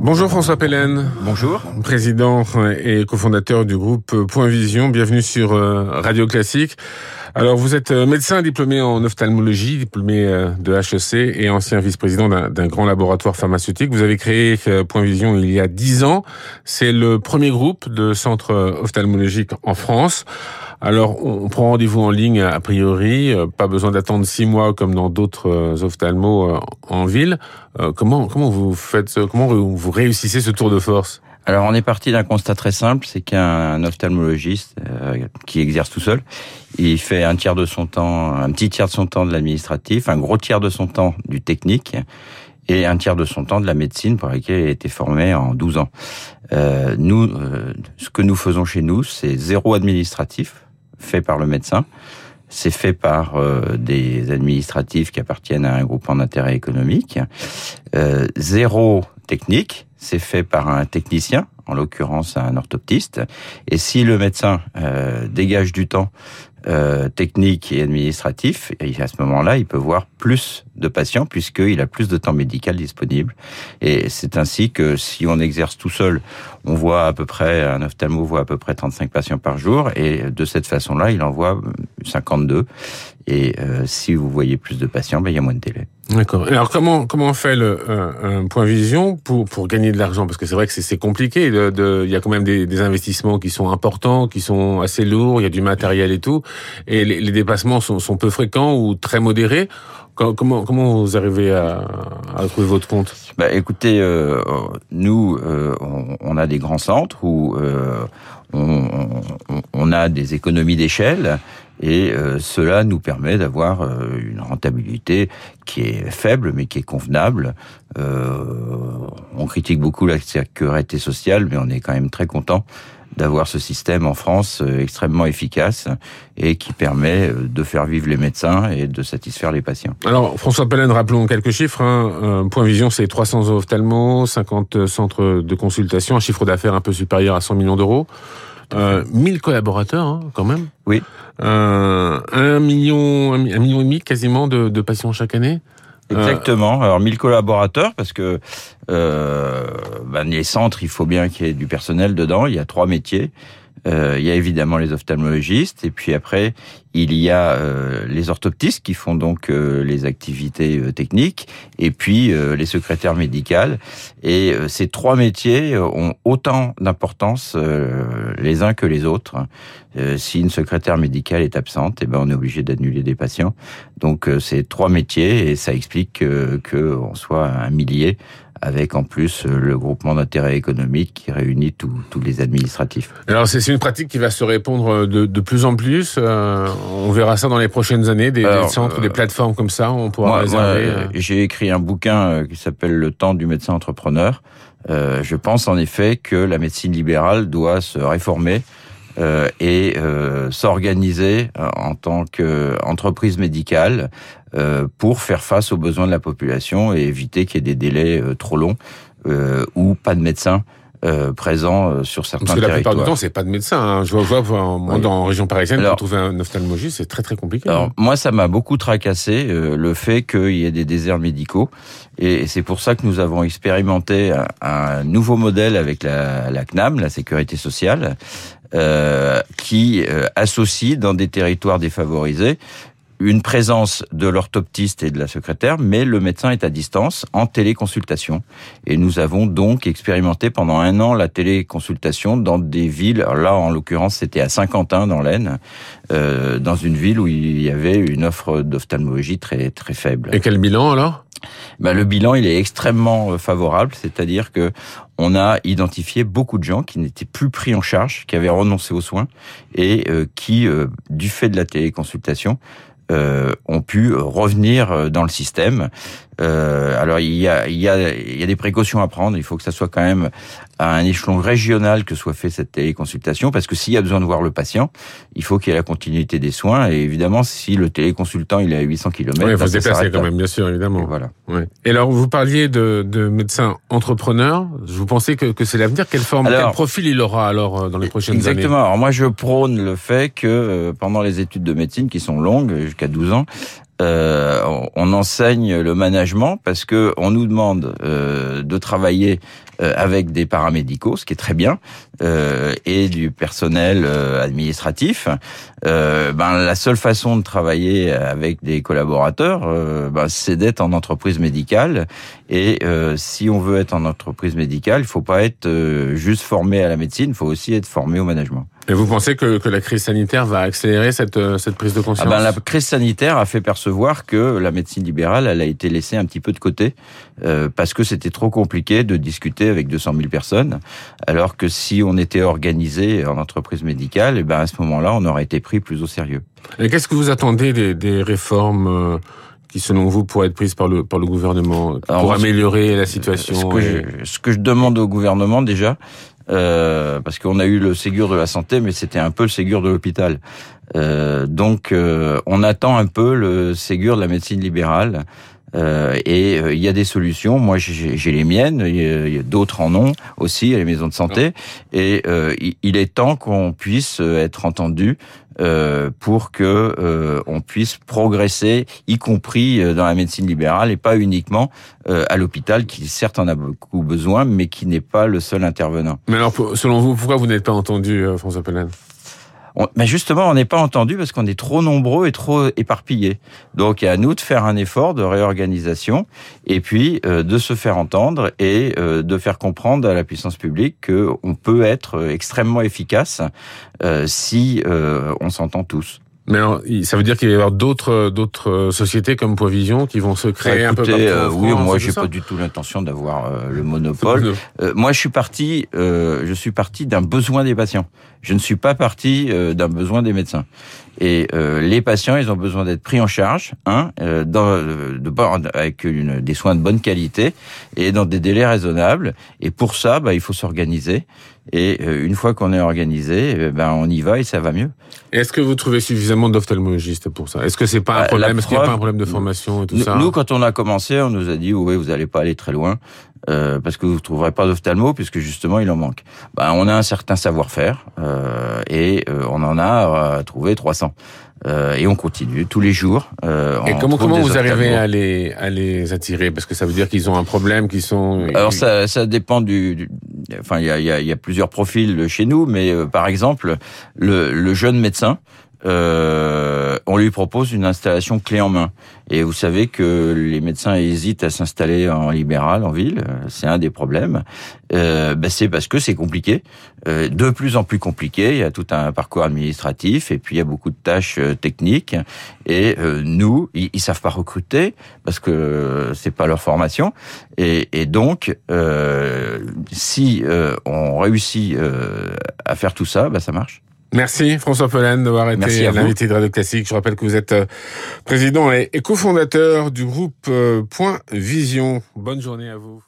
Bonjour François Pellen. Bonjour. Président et cofondateur du groupe Point Vision. Bienvenue sur euh, Radio Classique. Alors vous êtes euh, médecin diplômé en ophtalmologie, diplômé euh, de HEC et ancien vice-président d'un grand laboratoire pharmaceutique. Vous avez créé Point Vision il y a dix ans. C'est le premier groupe de centres ophtalmologiques en France. Alors, on prend rendez-vous en ligne a priori, euh, pas besoin d'attendre six mois comme dans d'autres euh, ophtalmos euh, en ville. Comment comment vous faites comment vous réussissez ce tour de force? Alors on est parti d'un constat très simple, c'est qu'un ophtalmologiste qui exerce tout seul, il fait un tiers de son temps, un petit tiers de son temps de l'administratif, un gros tiers de son temps du technique et un tiers de son temps de la médecine pour laquelle il a été formé en 12 ans. Euh, nous, ce que nous faisons chez nous, c'est zéro administratif fait par le médecin. C'est fait par euh, des administratifs qui appartiennent à un groupement d'intérêt économique. Euh, zéro technique, c'est fait par un technicien, en l'occurrence un orthoptiste. Et si le médecin euh, dégage du temps euh, technique et administratif, et à ce moment-là, il peut voir plus de patients puisqu'il a plus de temps médical disponible. Et c'est ainsi que si on exerce tout seul, on voit à peu près, un ophtalmo voit à peu près 35 patients par jour, et de cette façon-là, il en voit 52. Et euh, si vous voyez plus de patients, ben, il y a moins de délai. D'accord. Alors comment comment on fait le un, point vision pour pour gagner de l'argent? Parce que c'est vrai que c'est compliqué. De, de, il y a quand même des, des, investissements qui sont importants, qui sont assez lourds. Il y a du matériel et tout, et les, les dépassements sont, sont peu fréquents ou très modérés. Comment comment vous arrivez à, à trouver votre compte? Bah, écoutez, euh, nous euh, on, on, a des grands centres où euh, on, on, a des économies d'échelle et euh, cela nous permet d'avoir euh, une rentabilité qui est faible mais qui est convenable. Euh, on critique beaucoup la sécurité sociale, mais on est quand même très content d'avoir ce système en France extrêmement efficace et qui permet de faire vivre les médecins et de satisfaire les patients. Alors François Pellen, rappelons quelques chiffres. Hein. Point Vision, c'est 300 ophtalmos, 50 centres de consultation, un chiffre d'affaires un peu supérieur à 100 millions d'euros. Euh, 1000 collaborateurs, hein, quand même. Oui. Euh, un million, un million et demi quasiment de, de patients chaque année. Euh, Exactement. Alors 1000 collaborateurs parce que euh, ben, les centres, il faut bien qu'il y ait du personnel dedans. Il y a trois métiers. Euh, il y a évidemment les ophtalmologistes et puis après il y a euh, les orthoptistes qui font donc euh, les activités euh, techniques et puis les secrétaires médicales et ces trois métiers ont autant d'importance les uns que les autres. si une secrétaire médicale est absente, et eh ben on est obligé d'annuler des patients. Donc c'est trois métiers et ça explique que on soit un millier avec en plus euh, le groupement d'intérêt économique qui réunit tous les administratifs. Alors c'est une pratique qui va se répondre euh, de, de plus en plus. Euh, on verra ça dans les prochaines années, des, des centres, des plateformes comme ça, on pourra réserver. J'ai écrit un bouquin qui s'appelle Le temps du médecin entrepreneur. Euh, je pense en effet que la médecine libérale doit se réformer euh, et euh, s'organiser en tant qu'entreprise médicale euh, pour faire face aux besoins de la population et éviter qu'il y ait des délais euh, trop longs euh, ou pas de médecins euh, présents sur certains. Parce que la plupart du temps, c'est pas de médecin. Hein. Je vois, vois en, dans région parisienne, pour trouver un ophtalmologiste, c'est très très compliqué. Alors, hein. moi, ça m'a beaucoup tracassé le fait qu'il y ait des déserts médicaux, et c'est pour ça que nous avons expérimenté un, un nouveau modèle avec la, la, CNAM, la Sécurité sociale, euh, qui associe dans des territoires défavorisés une présence de l'orthoptiste et de la secrétaire, mais le médecin est à distance en téléconsultation. Et nous avons donc expérimenté pendant un an la téléconsultation dans des villes. là, en l'occurrence, c'était à Saint-Quentin dans l'Aisne, euh, dans une ville où il y avait une offre d'ophtalmologie très très faible. Et quel bilan alors? Ben, le bilan il est extrêmement euh, favorable, c'est-à-dire que on a identifié beaucoup de gens qui n'étaient plus pris en charge, qui avaient renoncé aux soins et euh, qui, euh, du fait de la téléconsultation, euh, ont pu revenir euh, dans le système. Euh, alors il y, a, il, y a, il y a des précautions à prendre. Il faut que ça soit quand même à un échelon régional que soit fait cette téléconsultation, parce que s'il y a besoin de voir le patient, il faut qu'il y ait la continuité des soins. Et évidemment, si le téléconsultant il est à 800 km, il faut se déplacer quand même, bien sûr, évidemment. Et voilà. Ouais. Et alors, vous parliez de, de médecins entrepreneurs. Vous pensez que, que c'est l'avenir? Quelle forme, quel profil il aura alors dans les prochaines exactement. années? Exactement. Alors moi, je prône le fait que pendant les études de médecine qui sont longues jusqu'à 12 ans, euh, on enseigne le management parce que on nous demande euh, de travailler euh, avec des paramédicaux, ce qui est très bien, euh, et du personnel euh, administratif. ben, la seule façon de travailler avec des collaborateurs, ben, c'est d'être en entreprise médicale. Et si on veut être en entreprise médicale, il faut pas être juste formé à la médecine, il faut aussi être formé au management. Et vous pensez que, que la crise sanitaire va accélérer cette, cette prise de conscience ah ben, La crise sanitaire a fait percevoir que la médecine libérale, elle a été laissée un petit peu de côté parce que c'était trop compliqué de discuter avec 200 000 personnes, alors que si on était organisé en entreprise médicale, et ben à ce moment-là, on aurait été pris plus au sérieux. Et qu'est-ce que vous attendez des, des réformes euh, qui, selon vous, pourraient être prises par le, par le gouvernement pour améliorer la situation ce que, je, ce que je demande au gouvernement déjà, euh, parce qu'on a eu le Ségur de la santé, mais c'était un peu le Ségur de l'hôpital. Euh, donc, euh, on attend un peu le Ségur de la médecine libérale. Euh, et euh, il y a des solutions. Moi, j'ai les miennes. Il y a, d'autres en ont aussi à les maisons de santé. Et euh, il est temps qu'on puisse être entendu pour que on puisse progresser, y compris dans la médecine libérale et pas uniquement à l'hôpital, qui certes en a beaucoup besoin, mais qui n'est pas le seul intervenant. Mais alors, selon vous, pourquoi vous n'êtes pas entendu, François Pellin mais justement, on n'est pas entendu parce qu'on est trop nombreux et trop éparpillés. Donc, à nous de faire un effort de réorganisation et puis euh, de se faire entendre et euh, de faire comprendre à la puissance publique qu'on peut être extrêmement efficace euh, si on s'entend tous. Mais alors, ça veut dire qu'il va y avoir d'autres d'autres sociétés comme Poivision qui vont se créer un peu partout euh, Oui, moi j'ai pas du tout l'intention d'avoir euh, le monopole. Euh, moi, je suis parti, je suis parti d'un besoin des patients. Je ne suis pas parti d'un besoin des médecins. Et les patients, ils ont besoin d'être pris en charge, hein, dans, de, avec une, des soins de bonne qualité et dans des délais raisonnables. Et pour ça, bah, il faut s'organiser. Et euh, une fois qu'on est organisé, eh ben on y va et ça va mieux. Est-ce que vous trouvez suffisamment d'ophtalmologistes pour ça? Est-ce que c'est pas un bah, problème? Est-ce qu'il n'y a pas un problème de formation et tout ça? Nous, quand on a commencé, on nous a dit oui, vous n'allez pas aller très loin euh, parce que vous ne trouverez pas d'ophtalmo puisque justement il en manque. Ben, on a un certain savoir-faire euh, et euh, on en a trouvé 300. Euh, et on continue tous les jours. Euh, et comment, comment vous arrivez à les, à les attirer? Parce que ça veut dire qu'ils ont un problème, qu'ils sont... Alors ça, ça dépend du... enfin, il y a, y, a, y a, plusieurs profils chez nous, mais euh, par exemple, le, le jeune médecin, euh, on lui propose une installation clé en main. Et vous savez que les médecins hésitent à s'installer en libéral, en ville. C'est un des problèmes. Euh, ben c'est parce que c'est compliqué, euh, de plus en plus compliqué. Il y a tout un parcours administratif et puis il y a beaucoup de tâches euh, techniques. Et euh, nous, ils, ils, savent pas recruter parce que c'est pas leur formation. Et, et donc, si on réussit à faire tout ça, ben ça marche. Merci François Pollen d'avoir été l'invité de Radio Classique. Je rappelle que vous êtes euh, président et cofondateur du groupe euh, Point Vision. Bonne journée à vous.